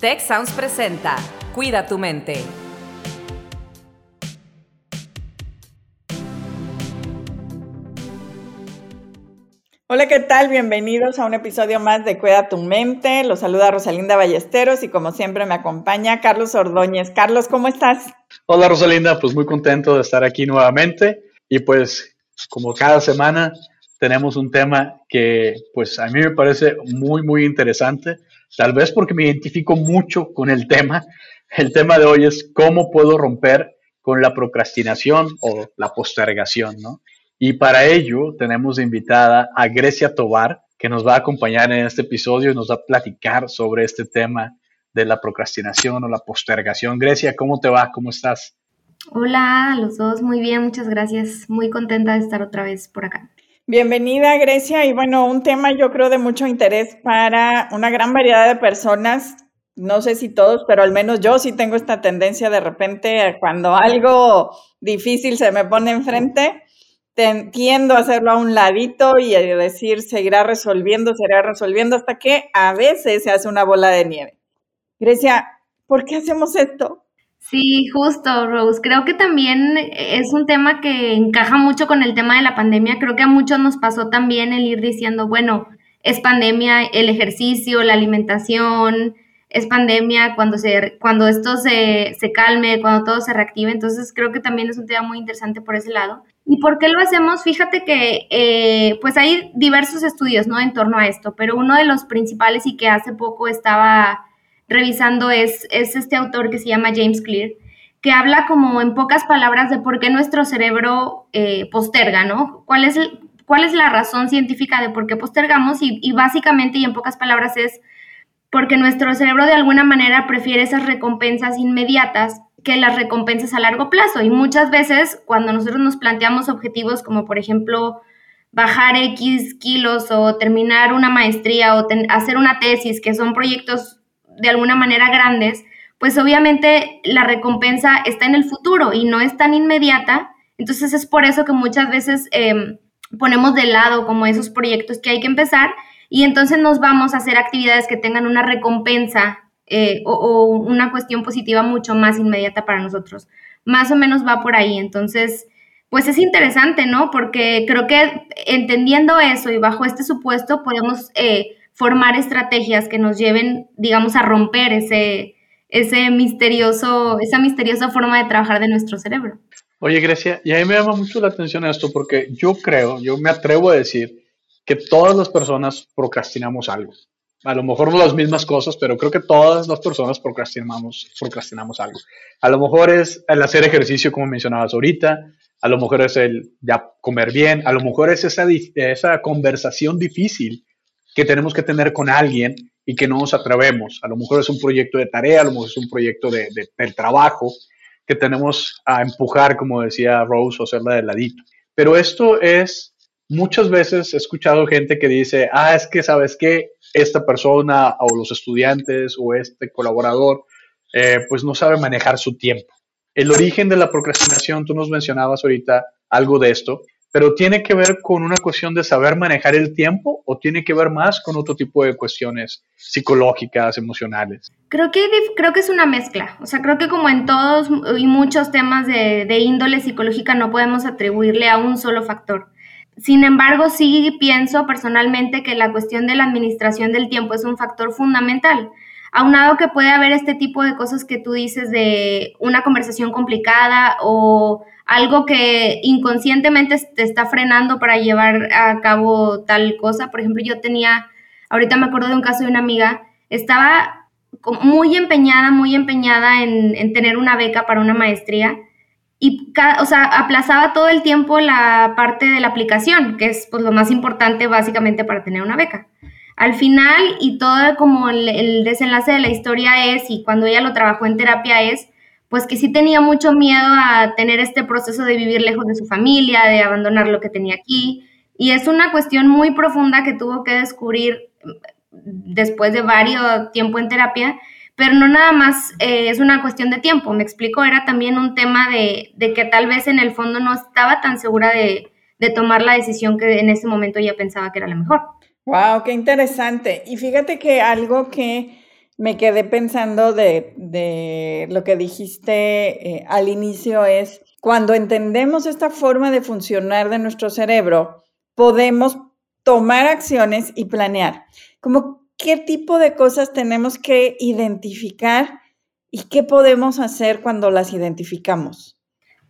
Tech Sounds presenta Cuida tu mente. Hola, ¿qué tal? Bienvenidos a un episodio más de Cuida tu mente. Los saluda Rosalinda Ballesteros y como siempre me acompaña Carlos Ordóñez. Carlos, ¿cómo estás? Hola Rosalinda, pues muy contento de estar aquí nuevamente y pues como cada semana tenemos un tema que pues a mí me parece muy muy interesante, tal vez porque me identifico mucho con el tema. El tema de hoy es cómo puedo romper con la procrastinación o la postergación, ¿no? Y para ello tenemos invitada a Grecia Tobar, que nos va a acompañar en este episodio y nos va a platicar sobre este tema de la procrastinación o la postergación. Grecia, ¿cómo te va? ¿Cómo estás? Hola los dos, muy bien, muchas gracias. Muy contenta de estar otra vez por acá. Bienvenida, Grecia. Y bueno, un tema yo creo de mucho interés para una gran variedad de personas. No sé si todos, pero al menos yo sí tengo esta tendencia de repente cuando algo difícil se me pone enfrente, tiendo a hacerlo a un ladito y decir seguirá resolviendo, seguirá resolviendo hasta que a veces se hace una bola de nieve. Grecia, ¿por qué hacemos esto? Sí, justo, Rose. Creo que también es un tema que encaja mucho con el tema de la pandemia. Creo que a muchos nos pasó también el ir diciendo, bueno, es pandemia el ejercicio, la alimentación, es pandemia cuando, se, cuando esto se, se calme, cuando todo se reactive. Entonces creo que también es un tema muy interesante por ese lado. ¿Y por qué lo hacemos? Fíjate que eh, pues hay diversos estudios ¿no? en torno a esto, pero uno de los principales y que hace poco estaba revisando es, es este autor que se llama James Clear, que habla como en pocas palabras de por qué nuestro cerebro eh, posterga, ¿no? ¿Cuál es, ¿Cuál es la razón científica de por qué postergamos? Y, y básicamente y en pocas palabras es porque nuestro cerebro de alguna manera prefiere esas recompensas inmediatas que las recompensas a largo plazo. Y muchas veces cuando nosotros nos planteamos objetivos como por ejemplo bajar X kilos o terminar una maestría o hacer una tesis, que son proyectos de alguna manera grandes, pues obviamente la recompensa está en el futuro y no es tan inmediata. Entonces es por eso que muchas veces em, ponemos de lado como esos proyectos que hay que empezar y entonces nos vamos a hacer actividades que tengan una recompensa eh, o, una cuestión positiva mucho más inmediata para nosotros. Más o menos va por ahí. Entonces, pues es interesante, ¿no? Porque creo que entendiendo eso y bajo este supuesto podemos eh, formar estrategias que nos lleven, digamos, a romper ese, ese misterioso, esa misteriosa forma de trabajar de nuestro cerebro. Oye, Grecia, y a mí me llama mucho la atención esto porque yo creo, yo me atrevo a decir que todas las personas procrastinamos algo. A lo mejor no las mismas cosas, pero creo que todas las personas procrastinamos, procrastinamos algo. A lo mejor es el hacer ejercicio, como mencionabas ahorita, a lo mejor es el ya comer bien, a lo mejor es esa, esa conversación difícil que tenemos que tener con alguien y que no nos atrevemos. A lo mejor es un proyecto de tarea, a lo mejor es un proyecto de, de, del trabajo que tenemos a empujar, como decía Rose, o hacerla de ladito. Pero esto es muchas veces he escuchado gente que dice, ah, es que sabes que esta persona o los estudiantes o este colaborador, eh, pues no sabe manejar su tiempo. El origen de la procrastinación, tú nos mencionabas ahorita algo de esto, pero tiene que ver con una cuestión de saber manejar el tiempo o tiene que ver más con otro tipo de cuestiones psicológicas, emocionales. Creo que, creo que es una mezcla. O sea, creo que como en todos y muchos temas de, de índole psicológica no podemos atribuirle a un solo factor sin embargo, sí pienso personalmente que la cuestión de la administración del tiempo es un factor fundamental. Aunado que puede haber este tipo de cosas que tú dices de una conversación complicada o algo que inconscientemente te está frenando para llevar a cabo tal cosa. Por ejemplo, yo tenía, ahorita me acuerdo de un caso de una amiga, estaba muy empeñada, muy empeñada en, en tener una beca para una maestría y, o sea, aplazaba todo el tiempo la parte de la aplicación, que es pues, lo más importante básicamente para tener una beca. Al final, y todo como el, desenlace de la historia es, y cuando ella lo trabajó en terapia es, pues que sí tenía mucho miedo a tener este proceso de vivir lejos de su familia, de abandonar lo que tenía aquí. Y es una cuestión muy profunda que tuvo que descubrir mm, después de varios tiempo en terapia pero no nada más eh, es una cuestión de tiempo, me explico, era también un tema de, que tal vez en el fondo no estaba tan segura de, tomar la decisión que en ese momento ella pensaba que era la mejor. Wow, qué interesante. Y fíjate que algo que me quedé pensando de, lo que dijiste eh, al inicio es, cuando entendemos esta forma de funcionar de nuestro cerebro, podemos tomar acciones y planear. Como qué tipo de cosas tenemos que identificar y qué podemos hacer cuando las identificamos.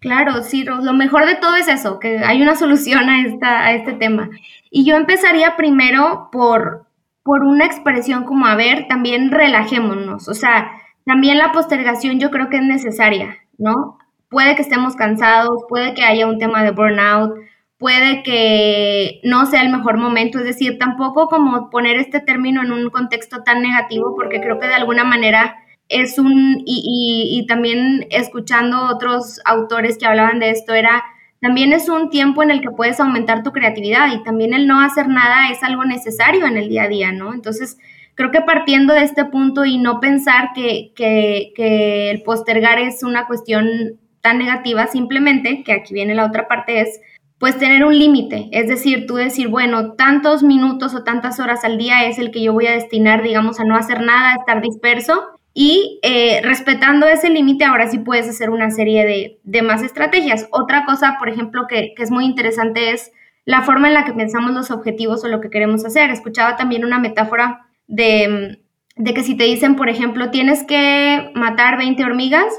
Claro, sí, lo mejor de todo es eso, que hay una solución a, esta, a este tema. Y yo empezaría primero por, por una expresión como, a ver, también relajémonos, o sea, también la postergación yo creo que es necesaria, ¿no? Puede que estemos cansados, puede que haya un tema de burnout, puede que no sea el mejor momento, es decir, tampoco como poner este término en un contexto tan negativo, porque creo que de alguna manera es un, y, también escuchando otros autores que hablaban de esto, era, también es un tiempo en el que puedes aumentar tu creatividad y también el no hacer nada es algo necesario en el día a día, ¿no? Entonces, creo que partiendo de este punto y no pensar que, que, que el postergar es una cuestión tan negativa, simplemente, que aquí viene la otra parte, es pues tener un límite, es decir, tú decir, bueno, tantos minutos o tantas horas al día es el que yo voy a destinar, digamos, a no hacer nada, a estar disperso y eh, respetando ese límite, ahora sí puedes hacer una serie de, de más estrategias. Otra cosa, por ejemplo, que, que, es muy interesante es la forma en la que pensamos los objetivos o lo que queremos hacer. Escuchaba también una metáfora de, de que si te dicen, por ejemplo, tienes que matar 20 hormigas,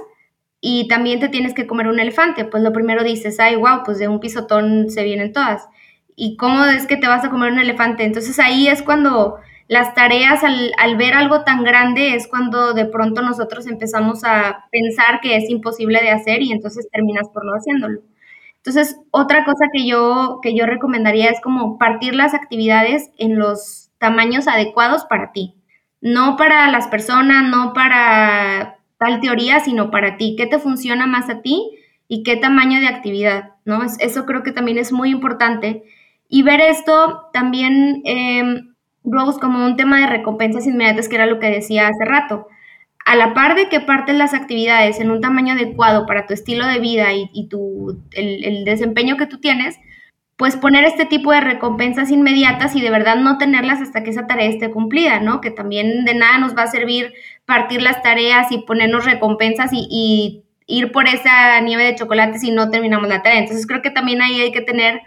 y también te tienes que comer un elefante, pues lo primero dices, ay, wow, pues de un pisotón se vienen todas. ¿Y cómo es que te vas a comer un elefante? Entonces ahí es cuando las tareas, al, ver algo tan grande, es cuando de pronto nosotros empezamos a pensar que es imposible de hacer y entonces terminas por no haciéndolo. Entonces, otra cosa que yo, que yo recomendaría es como partir las actividades en los tamaños adecuados para ti. No para las personas, no para tal teoría, sino para ti, qué te funciona más a ti y qué tamaño de actividad, ¿no? Eso creo que también es muy importante. Y ver esto también, eh, Rose, como un tema de recompensas inmediatas, que era lo que decía hace rato. A la par de que partes las actividades en un tamaño adecuado para tu estilo de vida y, tu, el, el desempeño que tú tienes, pues poner este tipo de recompensas inmediatas y de verdad no tenerlas hasta que esa tarea esté cumplida, ¿no? Que también de nada nos va a servir partir las tareas y ponernos recompensas y, ir por esa nieve de chocolate si no terminamos la tarea. Entonces creo que también ahí hay que tener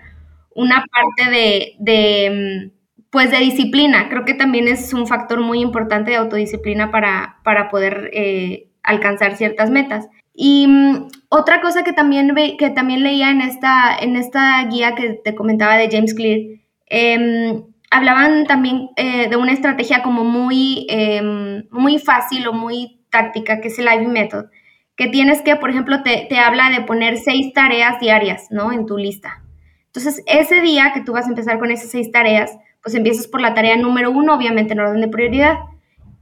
una parte de, mm, pues de disciplina. Creo que también es un factor muy importante de autodisciplina para, para poder eh, alcanzar ciertas metas. Y mm, otra cosa que también, que también leía en esta, en esta guía que te comentaba de James Clear, em, hablaban también eh, de una estrategia como muy, em, muy fácil o muy táctica, que es el Ivy Method, que tienes que, por ejemplo, te, te, habla de poner seis tareas diarias, ¿no? En tu lista. Entonces, ese día que tú vas a empezar con esas seis tareas, pues empiezas por la tarea número uno, obviamente en orden de prioridad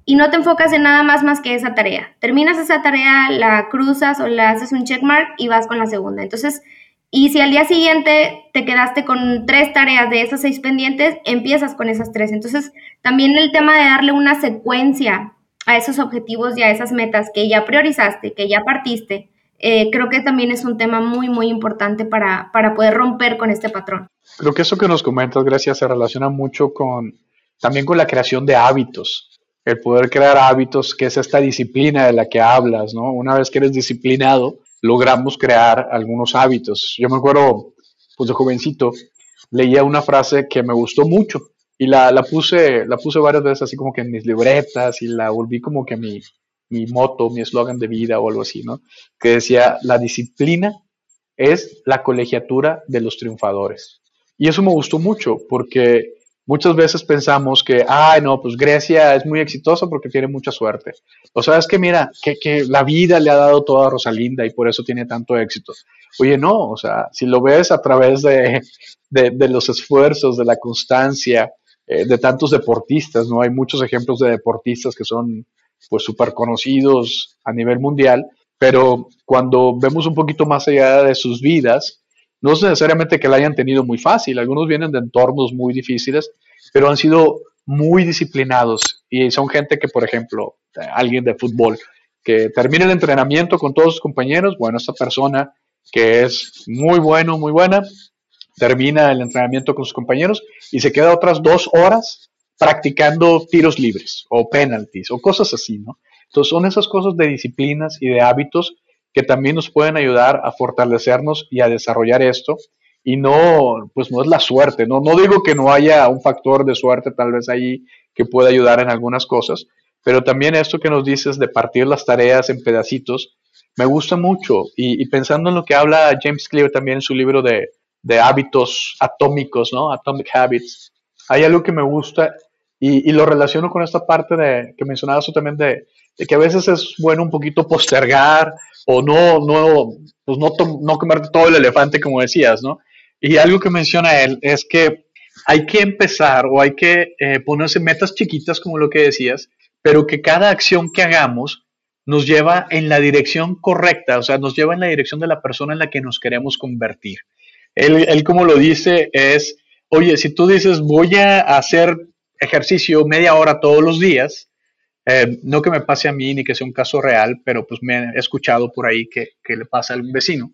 y no te enfocas en nada más más que esa tarea. Terminas esa tarea, la cruzas o la haces un checkmark y vas con la segunda. Entonces, y si al día siguiente te quedaste con tres tareas de esas seis pendientes, empiezas con esas tres. Entonces, también el tema de darle una secuencia a esos objetivos y a esas metas que ya priorizaste, que ya partiste, eh, creo que también es un tema muy, muy importante para, para poder romper con este patrón. Creo que eso que nos comentas, Gracias, se relaciona mucho con también con la creación de hábitos el poder crear hábitos, que es esta disciplina de la que hablas, ¿no? Una vez que eres disciplinado, logramos crear algunos hábitos. Yo me acuerdo, pues de jovencito, leía una frase que me gustó mucho y la, la puse, la puse varias veces así como que en mis libretas y la volví como que mi, mi moto, mi eslogan de vida o algo así, ¿no? Que decía, la disciplina es la colegiatura de los triunfadores. Y eso me gustó mucho porque Muchas veces pensamos que, ay, no, pues Grecia es muy exitosa porque tiene mucha suerte. O sea, es que mira, que, la vida le ha dado todo a Rosalinda y por eso tiene tanto éxito. Oye, no, o sea, si lo ves a través de, los esfuerzos, de la constancia, eh, de tantos deportistas, ¿no? Hay muchos ejemplos de deportistas que son, pues, súper conocidos a nivel mundial, pero cuando vemos un poquito más allá de sus vidas, no es necesariamente que la hayan tenido muy fácil, algunos vienen de entornos muy difíciles, pero han sido muy disciplinados y son gente que, por ejemplo, alguien de fútbol, que termina el entrenamiento con todos sus compañeros, bueno, esta persona que es muy bueno, muy buena, termina el entrenamiento con sus compañeros y se queda otras dos horas practicando tiros libres o penalties o cosas así, ¿no? Entonces son esas cosas de disciplinas y de hábitos que también nos pueden ayudar a fortalecernos y a desarrollar esto. Y no, pues no es la suerte, ¿no? No digo que no haya un factor de suerte tal vez ahí que pueda ayudar en algunas cosas, pero también esto que nos dices de partir las tareas en pedacitos, me gusta mucho. Y, pensando en lo que habla James Clear también en su libro de, de hábitos atómicos, ¿no? Atomic Habits, hay algo que me gusta y, lo relaciono con esta parte de que mencionabas tú también de, que a veces es bueno un poquito postergar o no, no, pues no, no comerte todo el elefante como decías, ¿no? Y algo que menciona él es que hay que empezar o hay que eh, ponerse metas chiquitas como lo que decías, pero que cada acción que hagamos nos lleva en la dirección correcta, o sea, nos lleva en la dirección de la persona en la que nos queremos convertir. Él, él como lo dice, es, oye, si tú dices voy a hacer ejercicio media hora todos los días. Eh, no que me pase a mí ni que sea un caso real, pero pues me he escuchado por ahí que, le pasa a algún vecino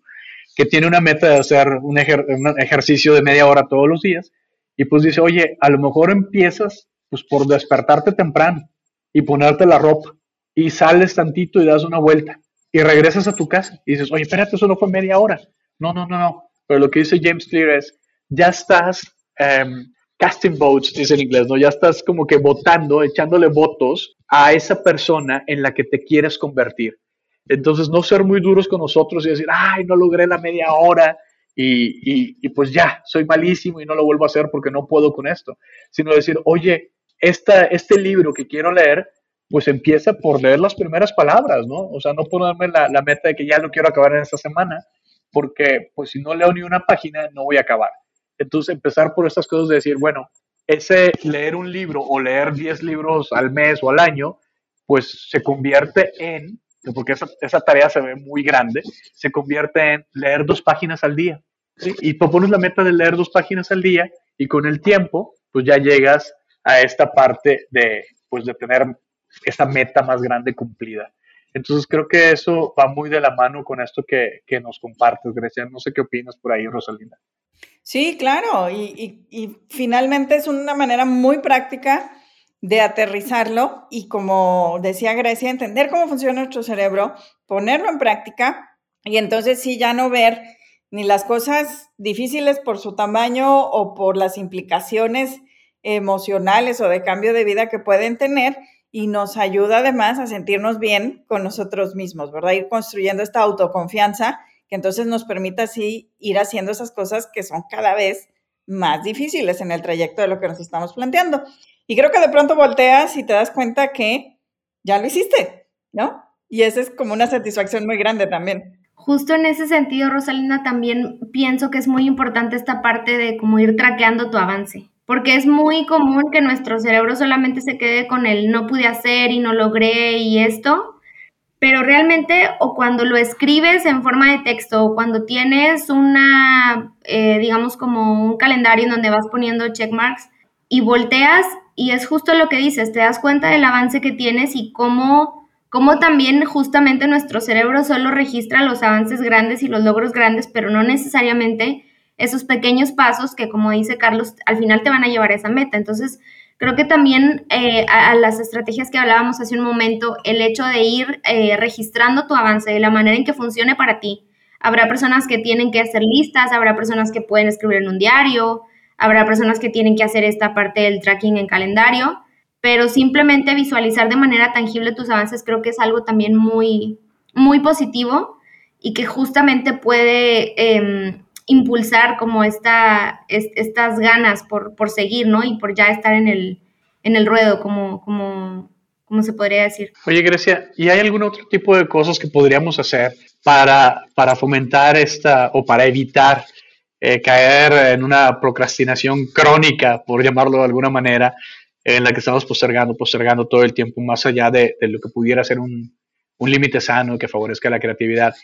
que tiene una meta de hacer un, ejercicio de media hora todos los días y pues dice, oye, a lo mejor empiezas pues por despertarte temprano y ponerte la ropa y sales tantito y das una vuelta y regresas a tu casa y dices, oye, espérate, eso no fue media hora. No, no, no, no. Pero lo que dice James Clear es, ya estás em, casting votes, dice en inglés, ¿no? Ya estás como que votando, echándole votos a esa persona en la que te quieres convertir. Entonces, no ser muy duros con nosotros y decir, ay, no logré la media hora y, y, pues ya, soy malísimo y no lo vuelvo a hacer porque no puedo con esto. Sino decir, oye, esta, este libro que quiero leer, pues empieza por leer las primeras palabras, ¿no? O sea, no ponerme la, la meta de que ya lo quiero acabar en esta semana, porque pues si no leo ni una página, no voy a acabar. Entonces, empezar por estas cosas de decir, bueno, ese leer un libro o leer 10 libros al mes o al año, pues se convierte en, porque esa, tarea se ve muy grande, se convierte en leer dos páginas al día. Y tú pones la meta de leer dos páginas al día y con el tiempo, pues ya llegas a esta parte de, pues de tener esta meta más grande cumplida. Entonces creo que eso va muy de la mano con esto que, que nos compartes, Grecia. No sé qué opinas por ahí, Rosalinda. Sí, claro, y, finalmente es una manera muy práctica de aterrizarlo y como decía Grecia, entender cómo funciona nuestro cerebro, ponerlo en práctica y entonces sí ya no ver ni las cosas difíciles por su tamaño o por las implicaciones emocionales o de cambio de vida que pueden tener y nos ayuda además a sentirnos bien con nosotros mismos, ¿verdad? Ir construyendo esta autoconfianza que entonces nos permita así ir haciendo esas cosas que son cada vez más difíciles en el trayecto de lo que nos estamos planteando. Y creo que de pronto volteas y te das cuenta que ya lo hiciste, ¿no? Y esa es como una satisfacción muy grande también. Justo en ese sentido, Rosalina, también pienso que es muy importante esta parte de como ir traqueando tu avance, porque es muy común que nuestro cerebro solamente se quede con el no pude hacer y no logré y esto, pero realmente o cuando lo escribes en forma de texto o cuando tienes una, eh, digamos como un calendario en donde vas poniendo checkmarks y volteas y es justo lo que dices, te das cuenta del avance que tienes y cómo, cómo también justamente nuestro cerebro solo registra los avances grandes y los logros grandes, pero no necesariamente esos pequeños pasos que como dice Carlos, al final te van a llevar a esa meta. Entonces, Creo que también eh, a, las estrategias que hablábamos hace un momento, el hecho de ir eh, registrando tu avance de la manera en que funcione para ti. Habrá personas que tienen que hacer listas, habrá personas que pueden escribir en un diario, habrá personas que tienen que hacer esta parte del tracking en calendario, pero simplemente visualizar de manera tangible tus avances creo que es algo también muy, muy positivo y que justamente puede em, impulsar como esta, estas ganas por, por, seguir, ¿no? Y por ya estar en el, en el ruedo, como, como, como se podría decir. Oye, Grecia, ¿y hay algún otro tipo de cosas que podríamos hacer para, para fomentar esta o para evitar eh, caer en una procrastinación crónica, por llamarlo de alguna manera, en la que estamos postergando, postergando todo el tiempo, más allá de, de lo que pudiera ser un, un límite sano que favorezca la creatividad?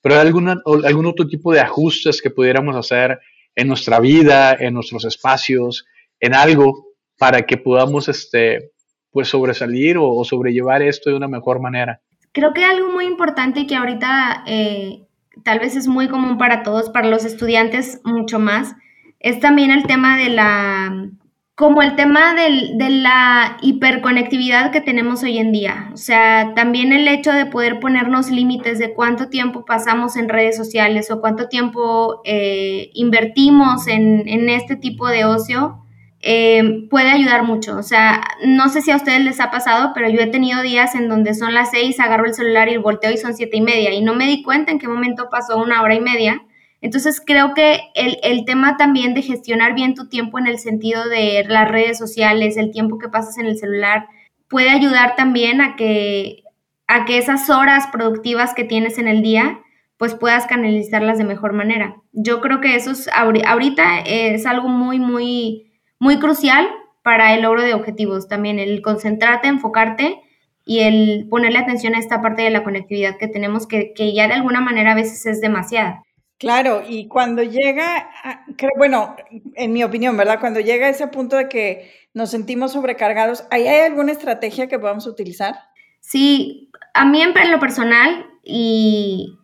Pero alguna, algún otro tipo de ajustes que pudiéramos hacer en nuestra vida, en nuestros espacios, en algo para que podamos este, pues sobresalir o, sobrellevar esto de una mejor manera. Creo que algo muy importante que ahorita eh, tal vez es muy común para todos, para los estudiantes mucho más, es también el tema de la como el tema de la hiperconectividad que tenemos hoy en día. O sea, también el hecho de poder ponernos límites de cuánto tiempo pasamos en redes sociales o cuánto tiempo eh, invertimos en, este tipo de ocio eh, puede ayudar mucho. O sea, no sé si a ustedes les ha pasado, pero yo he tenido días en donde son las seis, agarro el celular y volteo y son siete y media y no me di cuenta en qué momento pasó una hora y media entonces creo que el, tema también de gestionar bien tu tiempo en el sentido de las redes sociales, el tiempo que pasas en el celular, puede ayudar también a que, a que esas horas productivas que tienes en el día, pues puedas canalizarlas de mejor manera. Yo creo que eso es, ahorita es algo muy, muy, muy crucial para el logro de objetivos también, el concentrarte, enfocarte y el ponerle atención a esta parte de la conectividad que tenemos, que, que ya de alguna manera a veces es demasiada. Claro, y cuando llega, bueno, en mi opinión, ¿verdad? Cuando llega a ese punto de que nos sentimos sobrecargados, ¿hay alguna estrategia que podamos utilizar? Sí, a mí en lo personal y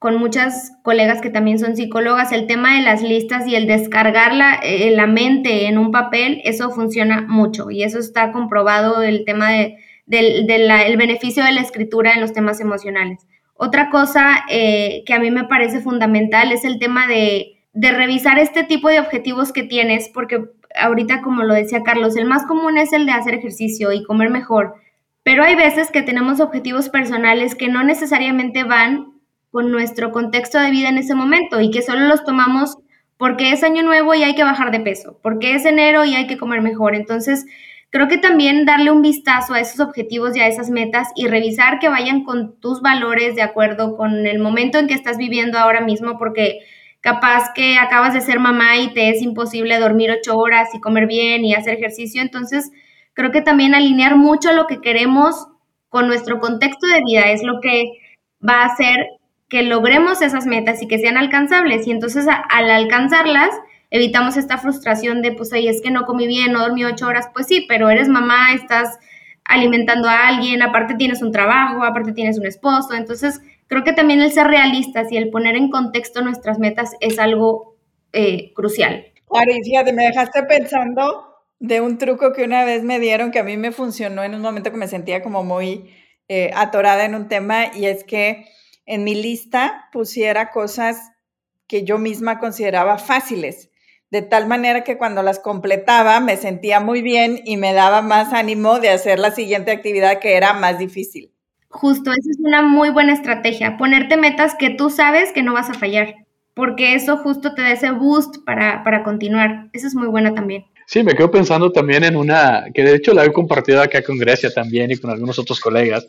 con muchas colegas que también son psicólogas, el tema de las listas y el descargar la, eh, la mente en un papel, eso funciona mucho y eso está comprobado el tema de, del el beneficio de la escritura en los temas emocionales. Otra cosa eh, que a mí me parece fundamental es el tema de, revisar este tipo de objetivos que tienes, porque ahorita, como lo decía Carlos, el más común es el de hacer ejercicio y comer mejor, pero hay veces que tenemos objetivos personales que no necesariamente van con nuestro contexto de vida en ese momento y que solo los tomamos porque es año nuevo y hay que bajar de peso, porque es enero y hay que comer mejor. Entonces, Creo que también darle un vistazo a esos objetivos y a esas metas y revisar que vayan con tus valores de acuerdo con el momento en que estás viviendo ahora mismo, porque capaz que acabas de ser mamá y te es imposible dormir ocho horas y comer bien y hacer ejercicio. Entonces, creo que también alinear mucho lo que queremos con nuestro contexto de vida es lo que va a hacer que logremos esas metas y que sean alcanzables. Y entonces al alcanzarlas, evitamos esta frustración de, pues, oye, es que no comí bien, no dormí ocho horas, pues sí, pero eres mamá, estás alimentando a alguien, aparte tienes un trabajo, aparte tienes un esposo, entonces creo que también el ser realistas y el poner en contexto nuestras metas es algo eh, crucial. Y fíjate, me dejaste pensando de un truco que una vez me dieron que a mí me funcionó en un momento que me sentía como muy eh, atorada en un tema y es que en mi lista pusiera cosas que yo misma consideraba fáciles de tal manera que cuando las completaba me sentía muy bien y me daba más ánimo de hacer la siguiente actividad que era más difícil. Justo, esa es una muy buena estrategia, ponerte metas que tú sabes que no vas a fallar, porque eso justo te da ese boost para, para continuar. Esa es muy buena también. Sí, me quedo pensando también en una, que de hecho la he compartido acá con Grecia también y con algunos otros colegas,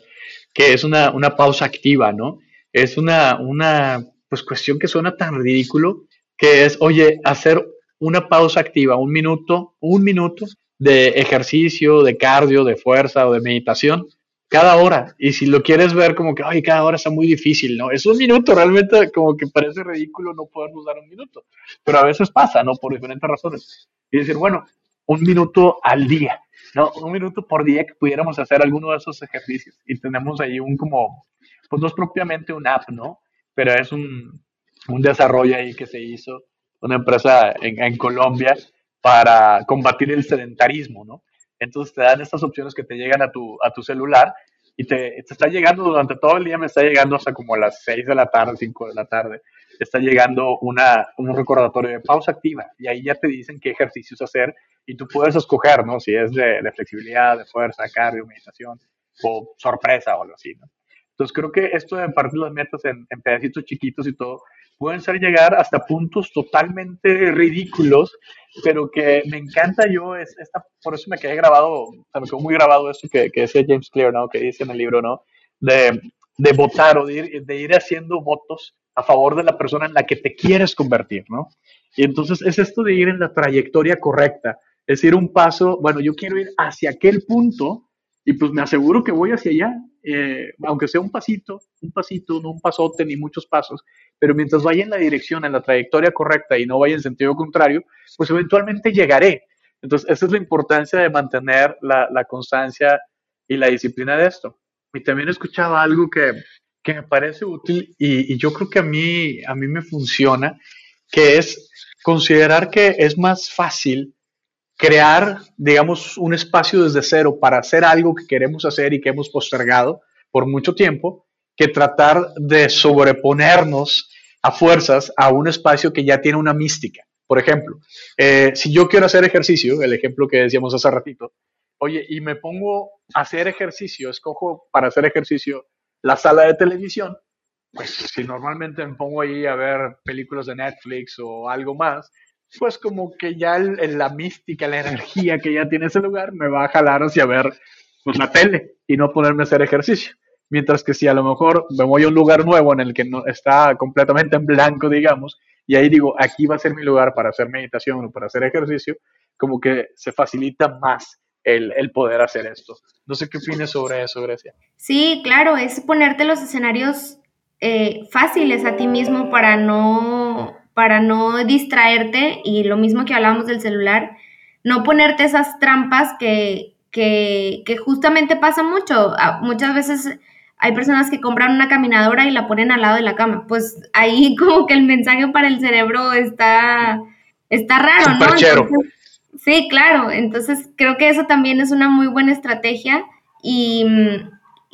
que es una, una pausa activa, ¿no? Es una, una pues, cuestión que suena tan ridículo, que es, oye, hacer una pausa activa, un minuto, un minuto de ejercicio, de cardio, de fuerza o de meditación cada hora. Y si lo quieres ver como que, ay, cada hora está muy difícil, ¿no? Es un minuto, realmente como que parece ridículo no podernos dar un minuto. Pero a veces pasa, ¿no? Por diferentes razones. Y decir, bueno, un minuto al día, ¿no? Un minuto por día que pudiéramos hacer alguno de esos ejercicios. Y tenemos ahí un como, pues no es propiamente un app, ¿no? Pero es un, un desarrollo ahí que se hizo una empresa en, Colombia para combatir el sedentarismo, ¿no? Entonces te dan estas opciones que te llegan a tu, a tu celular y te, está llegando durante todo el día, me está llegando hasta como las 6 de la tarde, 5 de la tarde, está llegando una, un recordatorio de pausa activa y ahí ya te dicen qué ejercicios hacer y tú puedes escoger, ¿no? Si es de, flexibilidad, de fuerza, cardio, meditación o sorpresa o algo así, ¿no? Entonces creo que esto de partir las metas en, en pedacitos chiquitos y todo, pueden ser llegar hasta puntos totalmente ridículos, pero que me encanta yo, es esta, por eso me quedé grabado, me quedó muy grabado esto que, que decía James Clear, ¿no? que dice en el libro, ¿no? de, de votar o de ir, de ir haciendo votos a favor de la persona en la que te quieres convertir, ¿no? Y entonces es esto de ir en la trayectoria correcta, es ir un paso, bueno, yo quiero ir hacia aquel punto y pues me aseguro que voy hacia allá, eh, aunque sea un pasito, un pasito, no un pasote ni muchos pasos, pero mientras vaya en la dirección, en la trayectoria correcta y no vaya en sentido contrario, pues eventualmente llegaré. Entonces, esa es la importancia de mantener la, constancia y la disciplina de esto. Y también escuchaba algo que, que me parece útil y, y, yo creo que a mí, a mí me funciona, que es considerar que es más fácil crear, digamos, un espacio desde cero para hacer algo que queremos hacer y que hemos postergado por mucho tiempo, que tratar de sobreponernos a fuerzas a un espacio que ya tiene una mística. Por ejemplo, eh, si yo quiero hacer ejercicio, el ejemplo que decíamos hace ratito, oye, y me pongo a hacer ejercicio, escojo para hacer ejercicio la sala de televisión, pues si normalmente me pongo ahí a ver películas de Netflix o algo más, pues como que ya la mística, la energía que ya tiene ese lugar me va a jalar hacia ver pues, la tele y no ponerme a hacer ejercicio. Mientras que si a lo mejor me voy a un lugar nuevo en el que no está completamente en blanco, digamos, y ahí digo, aquí va a ser mi lugar para hacer meditación o para hacer ejercicio, como que se facilita más el, el poder hacer esto. No sé qué opinas sobre eso, Grecia. Sí, claro, es ponerte los escenarios eh, fáciles a ti mismo para no, para no distraerte y lo mismo que hablábamos del celular, no ponerte esas trampas que, que, que justamente pasa mucho. Ah, muchas veces hay personas que compran una caminadora y la ponen al lado de la cama. Pues ahí como que el mensaje para el cerebro está, está raro, ¿no? sí, claro. Entonces creo que eso también es una muy buena estrategia y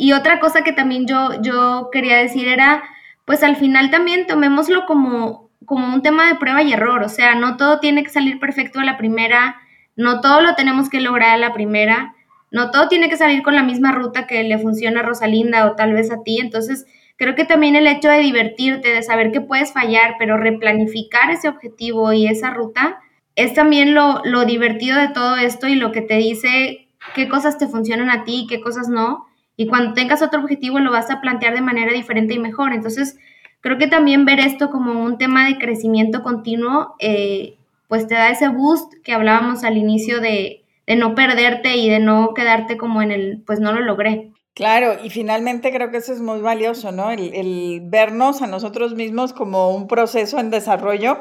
y otra cosa que también yo, yo quería decir era, pues al final también tomémoslo como, como un tema de prueba y error, o sea, no todo tiene que salir perfecto a la primera, no todo lo tenemos que lograr a la primera, no todo tiene que salir con la misma ruta que le funciona a Rosalinda o tal vez a ti, entonces creo que también el hecho de divertirte, de saber que puedes fallar, pero replanificar ese objetivo y esa ruta, es también lo, lo divertido de todo esto y lo que te dice qué cosas te funcionan a ti y qué cosas no y cuando tengas otro objetivo lo vas a plantear de manera diferente y mejor. Entonces, creo que también ver esto como un tema de crecimiento continuo, eh, pues te da ese boost que hablábamos al inicio de, no perderte y de no quedarte como en el, pues no lo logré. Claro, y finalmente creo que eso es muy valioso, ¿no? El, el, vernos a nosotros mismos como un proceso en desarrollo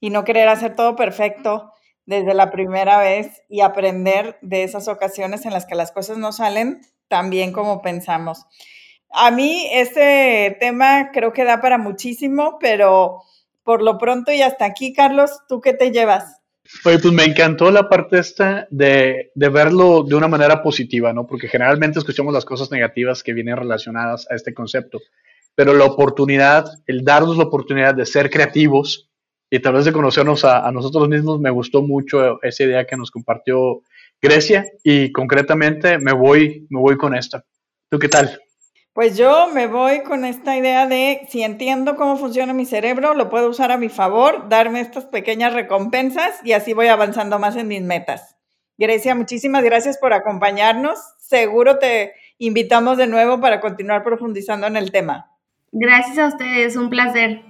y no querer hacer todo perfecto desde la primera vez y aprender de esas ocasiones en las que las cosas no salen también como pensamos. A mí este tema creo que da para muchísimo, pero por lo pronto y hasta aquí, Carlos, ¿tú qué te llevas? pues me encantó la parte esta de, de, verlo de una manera positiva, ¿no? Porque generalmente escuchamos las cosas negativas que vienen relacionadas a este concepto, pero la oportunidad, el darnos la oportunidad de ser creativos y tal vez de conocernos a, a nosotros mismos, me gustó mucho esa idea que nos compartió Grecia y concretamente me voy, me voy con esta. ¿Tú qué tal? Pues yo me voy con esta idea de si entiendo cómo funciona mi cerebro, lo puedo usar a mi favor, darme estas pequeñas recompensas y así voy avanzando más en mis metas. Grecia, muchísimas gracias por acompañarnos. Seguro te invitamos de nuevo para continuar profundizando en el tema. Gracias a ustedes, un placer.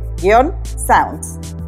sounds